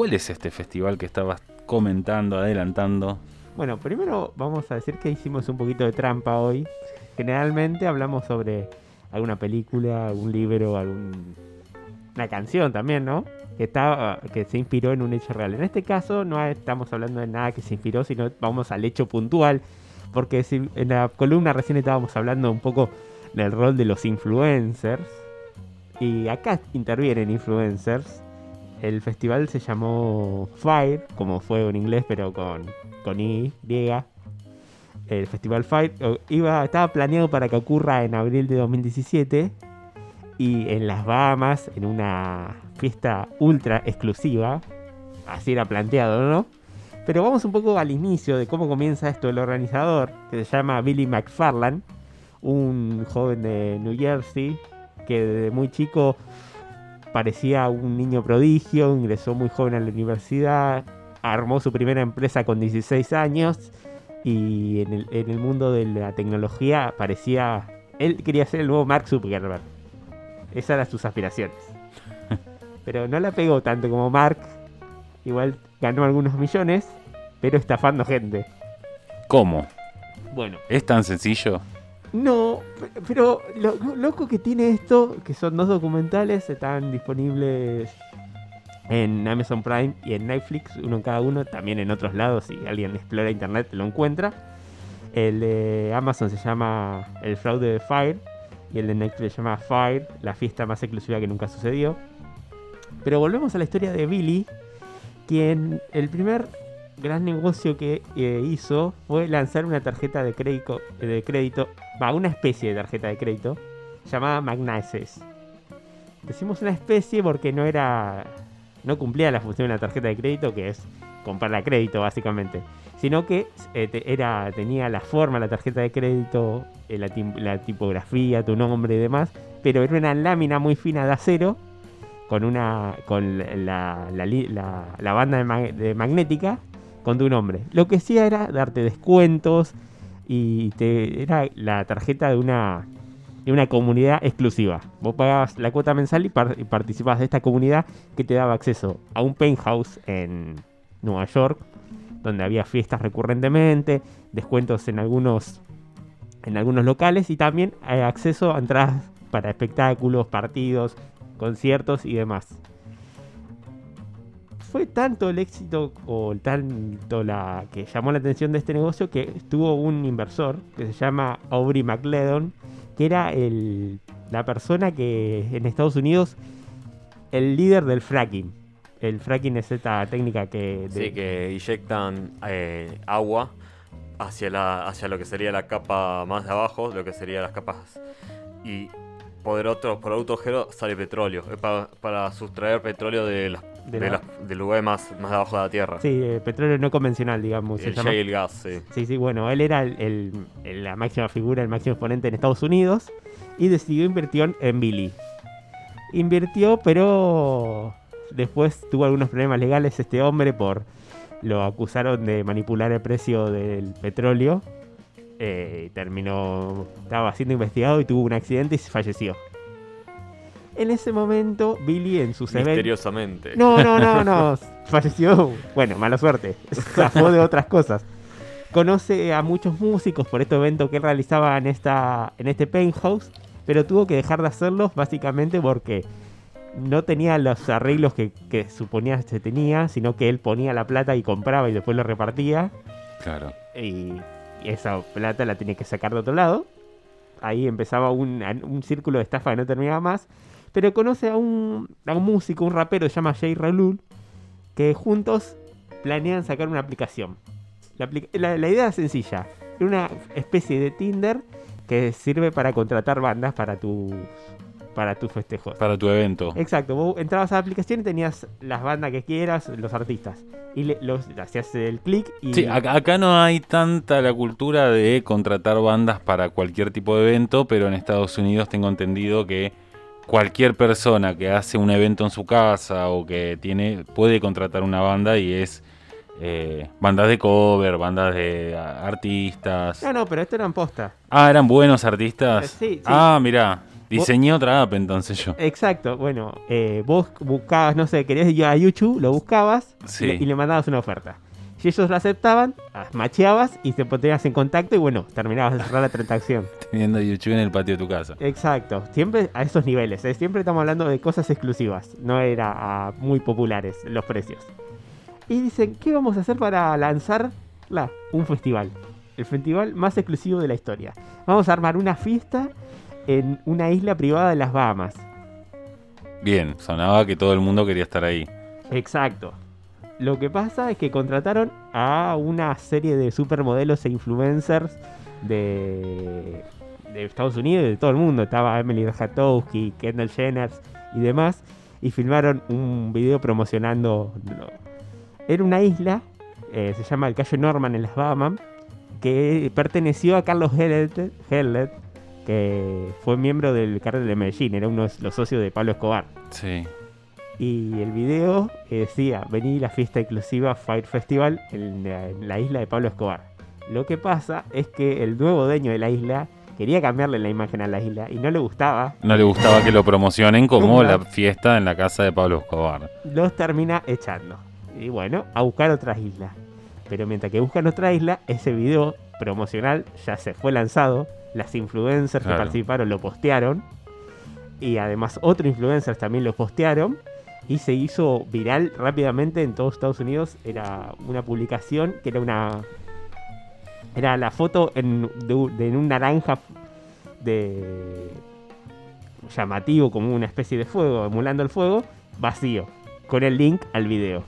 ¿Cuál es este festival que estabas comentando, adelantando? Bueno, primero vamos a decir que hicimos un poquito de trampa hoy. Generalmente hablamos sobre alguna película, algún libro, alguna canción también, ¿no? Que, está, que se inspiró en un hecho real. En este caso no estamos hablando de nada que se inspiró, sino vamos al hecho puntual. Porque en la columna recién estábamos hablando un poco del rol de los influencers. Y acá intervienen influencers. El festival se llamó Fire, como fue en inglés, pero con, con Y, griega. El festival Fire iba, estaba planeado para que ocurra en abril de 2017 y en las Bahamas, en una fiesta ultra exclusiva. Así era planteado, ¿no? Pero vamos un poco al inicio de cómo comienza esto el organizador, que se llama Billy McFarland, un joven de New Jersey que desde muy chico parecía un niño prodigio, ingresó muy joven a la universidad, armó su primera empresa con 16 años y en el, mundo de la tecnología parecía... Él quería ser el nuevo Mark Zuckerberg. Esas eran sus aspiraciones. Pero no la pegó tanto como Mark. Igual ganó algunos millones, pero estafando gente. ¿Cómo? Bueno. ¿Es tan sencillo? No, pero lo loco que tiene esto, que son dos documentales, están disponibles en Amazon Prime y en Netflix, uno en cada uno, también en otros lados, si alguien explora internet lo encuentra. El de Amazon se llama El fraude de Fire y el de Netflix se llama Fire, la fiesta más exclusiva que nunca sucedió. Pero volvemos a la historia de Billy, quien el primer gran negocio que eh, hizo fue lanzar una tarjeta de crédito, de crédito, va, una especie de tarjeta de crédito llamada Magnesis. Decimos una especie porque no era, no cumplía la función de una tarjeta de crédito que es comprar a crédito básicamente, sino que eh, era, tenía la forma la tarjeta de crédito, eh, la, tipografía, tu nombre y demás, pero era una lámina muy fina de acero con una con la, la, banda de magnética con tu nombre. Lo que hacía era darte descuentos y te era la tarjeta de una de una comunidad exclusiva. Vos pagabas la cuota mensual y, participabas participabas de esta comunidad que te daba acceso a un penthouse en Nueva York, donde había fiestas recurrentemente, descuentos en algunos en algunos locales y también eh, acceso a entradas para espectáculos, partidos, conciertos y demás fue tanto el éxito o tanto la que llamó la atención de este negocio que tuvo un inversor que se llama Aubrey McLeod, que era el, la persona que en Estados Unidos, el líder del fracking. El fracking es esta técnica que... Sí, que inyectan eh, agua hacia, la, hacia lo que sería la capa más de abajo, lo que serían las capas... Y por otro, por agujero sale petróleo. Es para, para sustraer petróleo de las de del lugar más, más abajo de la tierra. Sí, petróleo no convencional, digamos. El shale gas, sí. Sí, sí, bueno, él era el, la máxima figura, el máximo exponente en Estados Unidos y decidió invertir en Billy. Invirtió, pero después tuvo algunos problemas legales este hombre por lo acusaron de manipular el precio del petróleo. Eh, terminó, estaba siendo investigado y tuvo un accidente y falleció. En ese momento, Billy en sus eventos. Misteriosamente. No, no, no, no. Falleció. Bueno, mala suerte. Zafó de otras cosas. Conoce a muchos músicos por este evento que él realizaba en, esta, en este penthouse, pero tuvo que dejar de hacerlos básicamente porque no tenía los arreglos que, que suponía que se tenía, sino que él ponía la plata y compraba y después lo repartía. Claro. Y, esa plata la tenía que sacar de otro lado. Ahí empezaba un, un círculo de estafa que no terminaba más pero conoce a un, a un músico, un rapero que se llama Jay Ralul, que juntos planean sacar una aplicación. La, idea es sencilla, es una especie de Tinder que sirve para contratar bandas para tus para tus festejos. Para tu evento. Exacto, vos entrabas a la aplicación y tenías las bandas que quieras, los artistas. Y le, los, hacías el clic y... Sí, acá, no hay tanta la cultura de contratar bandas para cualquier tipo de evento, pero en Estados Unidos tengo entendido que cualquier persona que hace un evento en su casa o que tiene puede contratar una banda y es eh, bandas de cover, bandas de artistas. No, no, pero esto eran posta. Ah, eran buenos artistas. Eh, sí, Ah, mirá. Diseñé otra app entonces yo. Exacto, bueno, eh, vos buscabas, no sé, querías ir a YouTube, lo buscabas Sí. y, le- y le mandabas una oferta. Si ellos la aceptaban, las macheabas y te ponías en contacto y bueno, terminabas de cerrar la transacción. Teniendo YouTube en el patio de tu casa. Exacto, siempre a esos niveles, ¿eh? siempre estamos hablando de cosas exclusivas, no era ah, muy populares los precios. Y dicen, ¿qué vamos a hacer para lanzarla? Un festival, el festival más exclusivo de la historia. Vamos a armar una fiesta en una isla privada de las Bahamas. Bien, sonaba que todo el mundo quería estar ahí. Exacto. Lo que pasa es que contrataron a una serie de supermodelos e influencers de, Estados Unidos y de todo el mundo. Estaba Emily Ratajkowski, Kendall Jenner y demás. Y filmaron un video promocionando. Era una isla, eh, se llama el Cayo Norman en las Bahamas, que perteneció a Carlos Hellet, Hellet, que fue miembro del cártel de Medellín, era uno de los socios de Pablo Escobar. Sí. Y el video eh, decía, vení a la fiesta exclusiva Fire Festival en la, en la isla de Pablo Escobar. Lo que pasa es que el nuevo dueño de la isla quería cambiarle la imagen a la isla y no le gustaba. No le gustaba que lo promocionen como la fiesta en la casa de Pablo Escobar. Los termina echando. Y bueno, a buscar otras islas. Pero mientras que buscan otra isla, ese video promocional ya se fue lanzado. Las influencers Claro. que participaron lo postearon. Y además otros influencers también lo postearon. Y se hizo viral rápidamente en todos Estados Unidos. Era una publicación que era una... Era la foto en, de, un- de en un naranja de llamativo como una especie de fuego, emulando el fuego, vacío, con el link al video.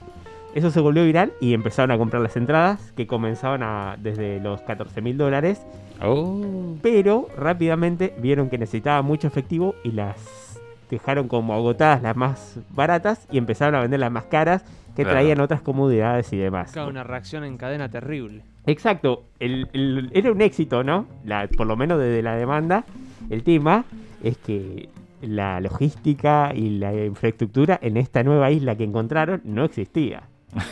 Eso se volvió viral y empezaron a comprar las entradas que comenzaban a, desde los 14 mil dólares, Oh. pero rápidamente vieron que necesitaba mucho efectivo y las dejaron como agotadas las más baratas y empezaron a vender las más caras que Claro. traían otras comodidades y demás. Claro, una reacción en cadena terrible. Exacto, el- el- era un éxito, ¿no? La- por lo menos desde la demanda. El tema es que la logística y la infraestructura en esta nueva isla que encontraron no existía.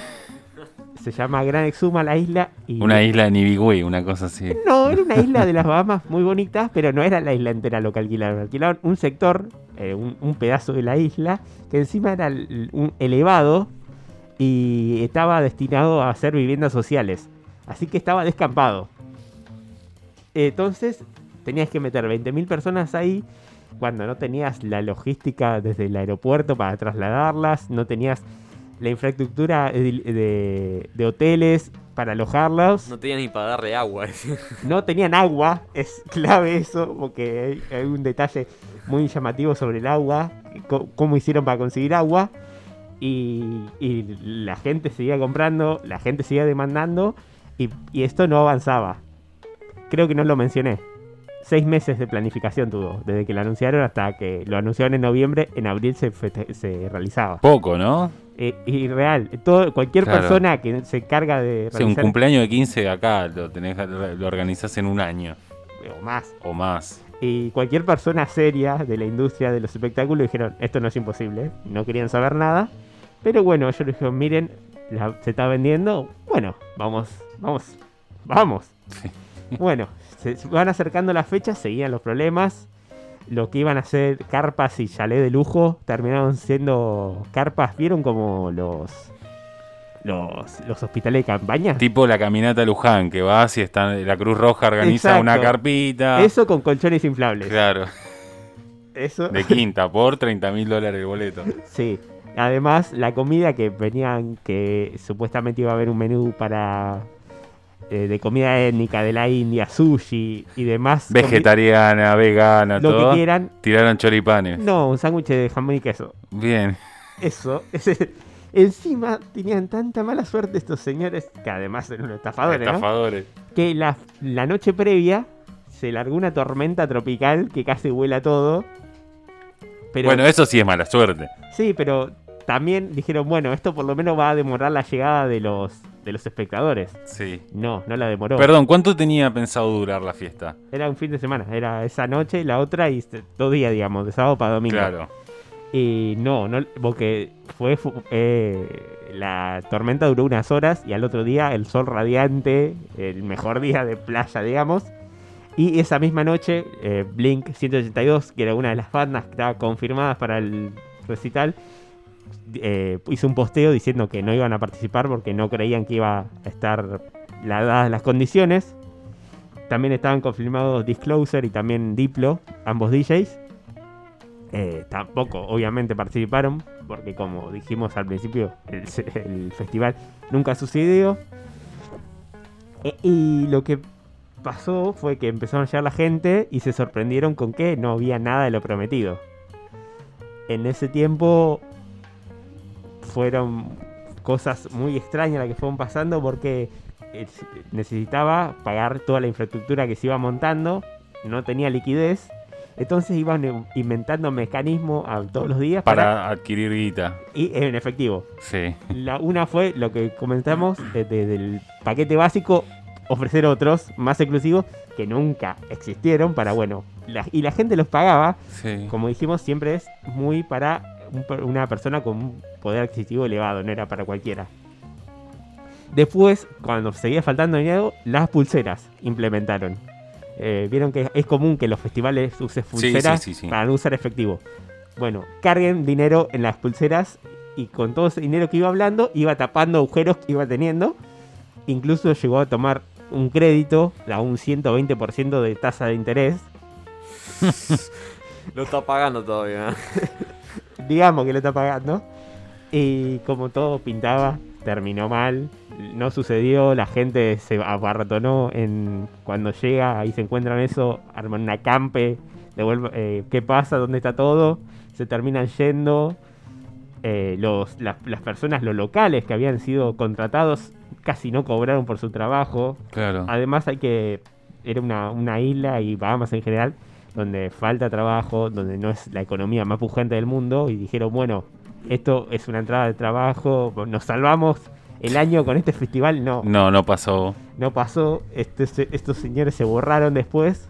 Se llama Gran Exuma la isla y... Una isla de Nibigüey, una cosa así. No, era una isla de las Bahamas muy bonitas, pero no era la isla entera lo que alquilaron. Alquilaron un sector, eh, un, un pedazo de la isla, que encima era un elevado y estaba destinado a hacer viviendas sociales. Así que estaba descampado. Entonces, tenías que meter 20.000 personas ahí cuando no tenías la logística desde el aeropuerto para trasladarlas, no tenías la infraestructura de, de- de hoteles para alojarlos. No tenía ni para darle agua. No tenían agua, es clave eso, porque hay, hay un detalle muy llamativo sobre el agua, cómo hicieron para conseguir agua. Y, y la gente seguía comprando, la gente seguía demandando, y, y esto no avanzaba. Creo que no lo mencioné. Seis meses de planificación tuvo, desde que lo anunciaron hasta que lo anunciaron en noviembre, en abril se, realizaba. Poco, ¿no? Eh, y real, todo, cualquier Claro. persona que se encarga de Sí, un realizar- cumpleaños de 15 acá lo, tenés, lo organizás en un año o más, o más. Y cualquier persona seria de la industria de los espectáculos dijeron, esto no es imposible, no querían saber nada. Pero bueno, ellos dijeron, miren, la- se está vendiendo, bueno, vamos, vamos, vamos. Sí. Bueno, se, van acercando las fechas, seguían los problemas. Lo que iban a ser carpas y chalet de lujo terminaron siendo carpas, ¿vieron como los, los, los hospitales de campaña? Tipo la caminata Luján, que vas y está, la Cruz Roja organiza Exacto. una carpita. Eso con colchones inflables. Claro, Eso. de quinta por 30 mil dólares el boleto. Sí. Además, la comida que venían, que supuestamente iba a haber un menú para eh, de comida étnica de la India, sushi y demás. Vegetariana, vegana, Lo todo. que quieran. Tiraron choripanes. No, un sándwich de jamón y queso. Bien. Eso. Encima tenían tanta mala suerte estos señores, que además eran unos estafadores, ¿no? Estafadores. que la, la noche previa se largó una tormenta tropical que casi vuela todo. Pero, Bueno, eso sí es mala suerte. Sí, pero también dijeron, bueno, esto por lo menos va a demorar la llegada de los, de los espectadores. Sí. No, no la demoró. Perdón, ¿cuánto tenía pensado durar la fiesta? Era un fin de semana, era esa noche y la otra y dos días, digamos, de sábado para domingo. Claro. Y no, no porque fue, fu- eh, la tormenta duró unas horas y al otro día el sol radiante, el mejor día de playa, digamos. Y esa misma noche, eh, Blink 182, que era una de las bandas que estaba confirmadas para el recital, eh, hizo un posteo diciendo que no iban a participar porque no creían que iba a estar la- dadas las condiciones. También estaban confirmados Disclosure y también Diplo, ambos DJs. Eh, tampoco, obviamente, participaron porque, como dijimos al principio, el, el festival nunca sucedió. E- y lo que pasó fue que empezaron a llegar la gente y se sorprendieron con que no había nada de lo prometido. En ese tiempo fueron cosas muy extrañas las que fueron pasando porque eh, necesitaba pagar toda la infraestructura que se iba montando, no tenía liquidez, entonces iban inventando mecanismos a- todos los días para, Para adquirir guita. y en efectivo. Sí. La, una fue lo que comentamos eh, de- del paquete básico, ofrecer otros más exclusivos que nunca existieron para, bueno, la- y la gente los pagaba, Sí. como dijimos, siempre es muy para un una persona con un poder adquisitivo elevado, no era para cualquiera. Después, cuando seguía faltando dinero, las pulseras implementaron. Eh, Vieron que es común que los festivales usen sí, pulseras sí, sí. para no usar efectivo. Bueno, carguen dinero en las pulseras y con todo ese dinero que iba hablando, iba tapando agujeros que iba teniendo. Incluso llegó a tomar un crédito a un 120% de tasa de interés. Lo está pagando todavía. digamos que lo está pagando. Y como todo pintaba, terminó mal. No sucedió, la gente se abarrotonó en cuando llega y se encuentran eso, arman una campe, devuelve, eh, ¿qué pasa? ¿Dónde está todo? Se terminan yendo. Eh, los, las, las personas, los locales que habían sido contratados, casi no cobraron por su trabajo. Claro. Además hay que... Era una, una isla y Bahamas en general donde falta trabajo, donde no es la economía más pujante del mundo y dijeron, bueno, esto es una entrada de trabajo, nos salvamos el año con este festival, no, No, no pasó. no pasó, se- estos señores se borraron después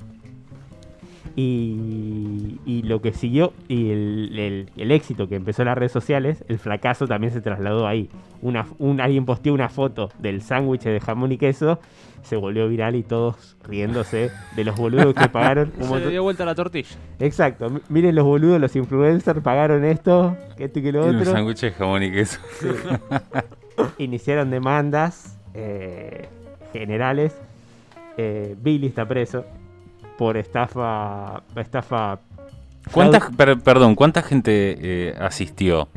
y, y lo que siguió y el, el- el éxito que empezó en las redes sociales, el fracaso también se trasladó ahí. Una, un, alguien posteó una foto del sándwich de jamón y queso, se volvió viral y todos riéndose de los boludos que pagaron. Se le dio vuelta la tortilla. Exacto, miren los boludos, los influencers pagaron esto, que esto y que lo Un otro. sándwich de jamón y queso. Iniciaron demandas eh, generales. Eh, Billy está preso por estafa. estafa ¿Cuánta, per- perdón, ¿cuánta gente eh, asistió?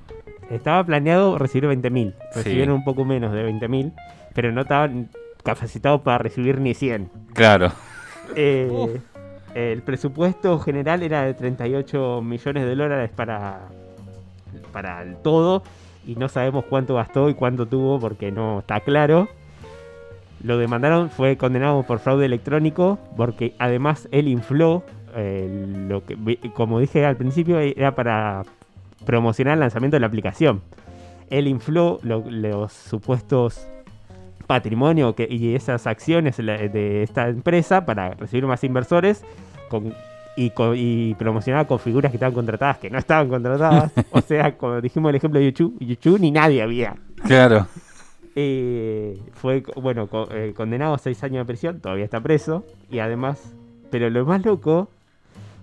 Estaba planeado recibir 20.000. Sí. Recibieron un poco menos de 20.000, pero no estaban capacitados para recibir ni 100. Claro. Eh, el presupuesto general era de 38 millones de dólares para, para el todo y no sabemos cuánto gastó y cuánto tuvo porque no está claro. Lo demandaron, fue condenado por fraude electrónico porque además él infló, eh, lo que, como dije al principio, era para promocionar el lanzamiento de la aplicación. Él infló lo- los supuestos patrimonio que, y esas acciones de esta empresa para recibir más inversores con, y, co- y promocionar con figuras que estaban contratadas que no estaban contratadas. o sea, como dijimos el ejemplo de YouTube, YouTube ni nadie había. Claro. Eh, fue, bueno, eh, condenado a seis años de prisión, todavía está preso. Y además, pero lo más loco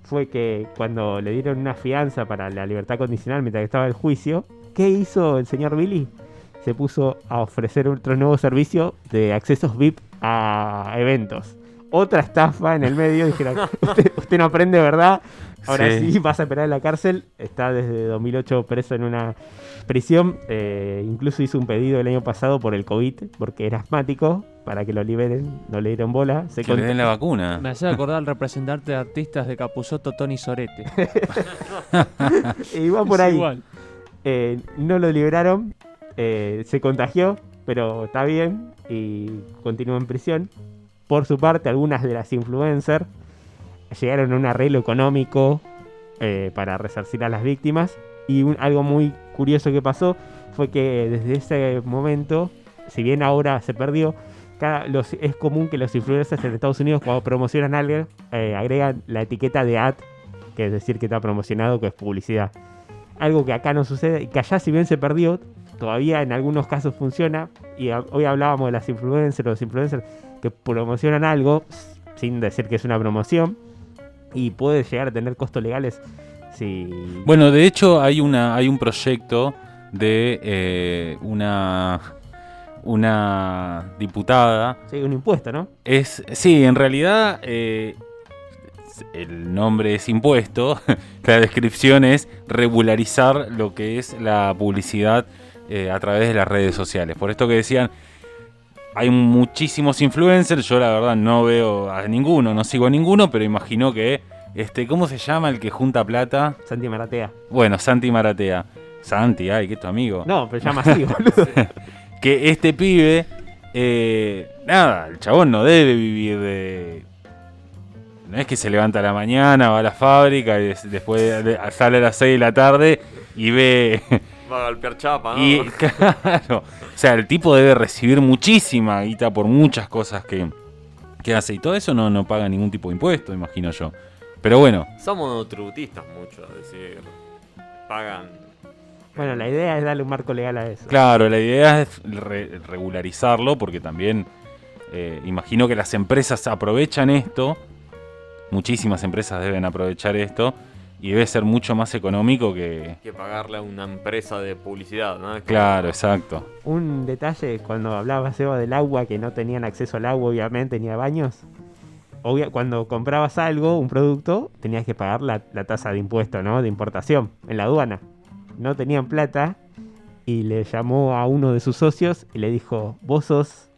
fue que cuando le dieron una fianza para la libertad condicional mientras que estaba el juicio, ¿qué hizo el señor Billy? Se puso a ofrecer otro nuevo servicio de accesos VIP a eventos. Otra estafa en el medio, dijeron, usted, usted no aprende, ¿verdad? Ahora sí. Sí. vas a esperar en la cárcel. Está desde 2008 preso en una prisión. eh, incluso hizo un pedido el año pasado por el COVID, porque era asmático, para que lo liberen. No le dieron bola. Se Que le cont- den la vacuna. Me hace acordar al representante de artistas de Capuzoto, Tony Sorete. y va por Es ahí. Igual. Eh, no lo liberaron. eh, se contagió, pero está bien. Y continúa en prisión. Por su parte, algunas de las influencers llegaron a un arreglo económico eh, para resarcir a las víctimas. Y algo muy curioso que pasó fue que desde ese momento, si bien ahora se perdió, es común que los influencers en Estados Unidos cuando promocionan algo eh, agregan la etiqueta de ad, que es decir que está promocionado, que es publicidad. Algo que acá no sucede y que allá si bien se perdió, todavía en algunos casos funciona. Y hoy hablábamos de las influencers, los influencers que promocionan algo, sin decir que es una promoción. Y puede llegar a tener costos legales si... Bueno, de hecho hay una hay un proyecto de eh, una una diputada. Sí, un impuesto, ¿no? Es sí, en realidad eh, el nombre es impuesto. la descripción es regularizar lo que es la publicidad eh, a través de las redes sociales. Por esto que decían hay muchísimos influencers, yo la verdad no veo a ninguno, no sigo a ninguno, pero imagino que, este, ¿cómo se llama el que junta plata? Santi Maratea. Bueno, Santi Maratea. Santi, ay, que es tu amigo. No, pero llama así, boludo. Que este pibe, eh, nada, el chabón no debe vivir de... No es que se levanta a la mañana, va a la fábrica y des- después de- sale a las 6 de la tarde y ve... Va a golpear chapa, ¿no? Y claro, o sea, el tipo debe recibir muchísima guita por muchas cosas que, que hace. Y todo eso no, no paga ningún tipo de impuesto, imagino yo. Pero bueno, Somos monotributistas mucho, es decir, pagan. Bueno, la idea es darle un marco legal a eso. claro, la idea es re- regularizarlo porque también eh, imagino que las empresas aprovechan esto. Muchísimas empresas deben aprovechar esto. Y debe ser mucho más económico que... que pagarle a una empresa de publicidad, Claro, exacto. Un detalle, cuando hablabas Eva del agua, que no tenían acceso al agua, obviamente, ni a baños. Obvia- cuando comprabas algo, un producto, tenías que pagar la, la tasa de impuesto, ¿no? De importación, en la aduana. No tenían plata y le llamó a uno de sus socios y le dijo, vos sos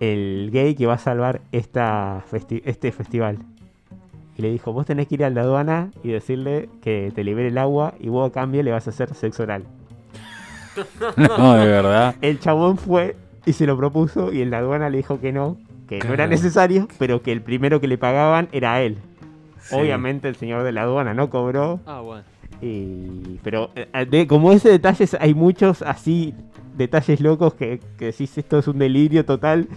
el gay que va a salvar esta festi- este festival. Y le dijo, vos tenés que ir a la aduana y decirle que te libere el agua y vos a cambio le vas a hacer sexo oral. No, de verdad. El chabón fue y se lo propuso y en la aduana le dijo que no, que no era necesario, pero que el primero que le pagaban era a él. Sí. Obviamente el señor de la aduana no cobró, Ah, bueno. y, pero eh, de- como ese detalle hay muchos así detalles locos que, que decís esto es un delirio total,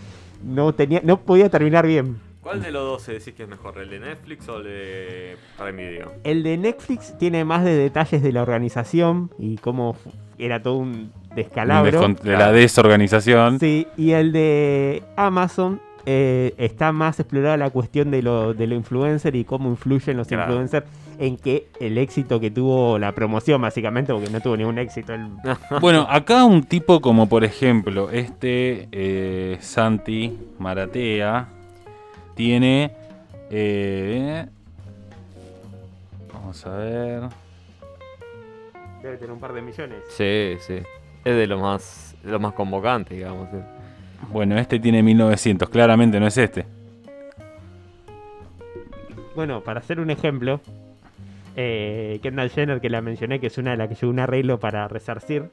no tenía, no podía terminar bien. ¿Cuál de los dos se decís que es mejor, el de Netflix o el de Prime Video? El de Netflix tiene más de detalles de la organización y cómo era todo un descalabro. De la desorganización. Sí, y el de Amazon eh, está más explorada la cuestión de lo, de lo influencer y cómo influyen los Claro. influencers en que el éxito que tuvo la promoción, básicamente, porque no tuvo ningún éxito. el- Bueno, acá un tipo como por ejemplo este eh, Santi Maratea tiene... eh, vamos a ver... Debe tener un par de millones. Sí, sí. Es de lo más, de lo más convocante, digamos. Bueno, este tiene 1900, claramente no es este. Bueno, para hacer un ejemplo, eh, Kendall Jenner, que la mencioné, que es una de las que llevó un arreglo para resarcir,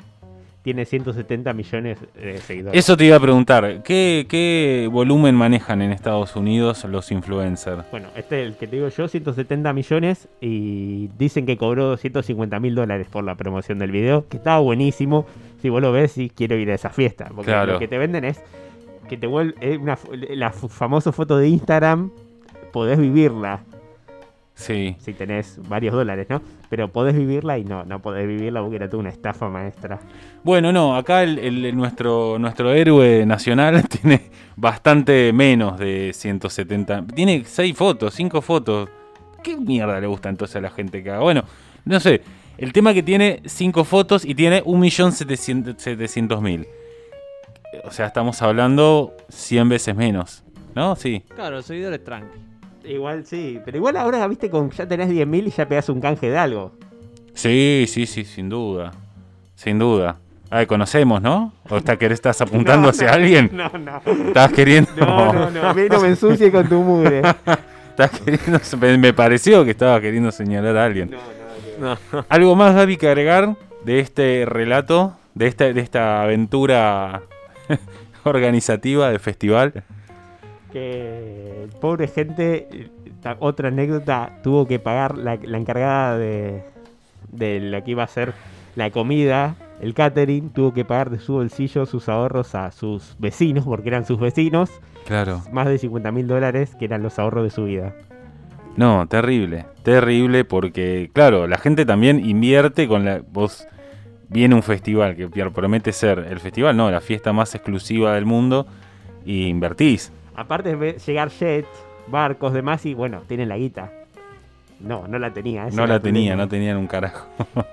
tiene 170 millones de seguidores. Eso te iba a preguntar, ¿qué, qué volumen manejan en Estados Unidos los influencers? Bueno, este es el que te digo yo, 170 millones y dicen que cobró 250 mil dólares por la promoción del video, que estaba buenísimo. Si vos lo ves, sí quiero ir a esa fiesta, porque Claro. lo que te venden es que te vuelve una la famosa foto de Instagram, podés vivirla Sí. si tenés varios dólares, ¿no? Pero podés vivirla y no, no podés vivirla porque era toda una estafa maestra. Bueno, no, acá el, el- nuestro, nuestro héroe nacional tiene bastante menos de 170. Tiene 6 fotos, 5 fotos. ¿Qué mierda le gusta entonces a la gente que haga? Bueno, no sé. El tema que tiene 5 fotos y tiene 1.700.000. O sea, estamos hablando 100 veces menos. ¿No? Sí. Claro, seguidores tranqui. Igual sí, pero igual ahora, viste, con ya tenés 10 mil y ya pegás un canje de algo. Sí, sí, sí, sin duda. Sin duda. Ah, conocemos, ¿no? ¿O está, que estás apuntando No, hacia no, alguien? No, no. ¿Estás queriendo.? No, no, no. Mí no me ensucie con tu mugre. Estás queriendo, me, pareció que estaba queriendo señalar a alguien. No, no, no. No. ¿Algo más, Gaby, que agregar de este relato, de esta, de esta aventura organizativa del festival? Que pobre gente, otra anécdota, tuvo que pagar la, la encargada de, de lo que iba a ser la comida, el catering, tuvo que pagar de su bolsillo sus ahorros a sus vecinos, porque eran sus vecinos, Claro. más de 50 mil dólares, que eran los ahorros de su vida. No, terrible. Terrible porque, claro, la gente también invierte con la... Vos viene un festival que promete ser el festival, no, la fiesta más exclusiva del mundo y invertís. Aparte de llegar Jet, barcos, demás, y bueno, tienen la guita. No, no la tenía. No la tenía, no tenían un carajo.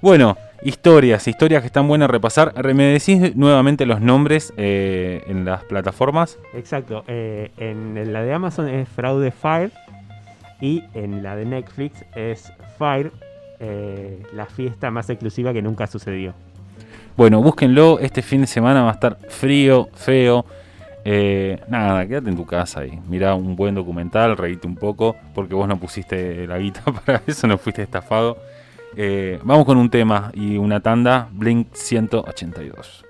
bueno, historias, historias que están buenas a repasar. Re- ¿Me decís nuevamente los nombres eh, en las plataformas? Exacto. eh, en la de Amazon es Fraude Fire y en la de Netflix es Fire, eh, la fiesta más exclusiva que nunca sucedió. Bueno, búsquenlo. Este fin de semana va a estar frío, feo. Eh, nada, quédate en tu casa y mirá un buen documental, reíte un poco, porque vos no pusiste la guita para eso, no fuiste estafado. Eh, vamos con un tema y una tanda, Blink 182.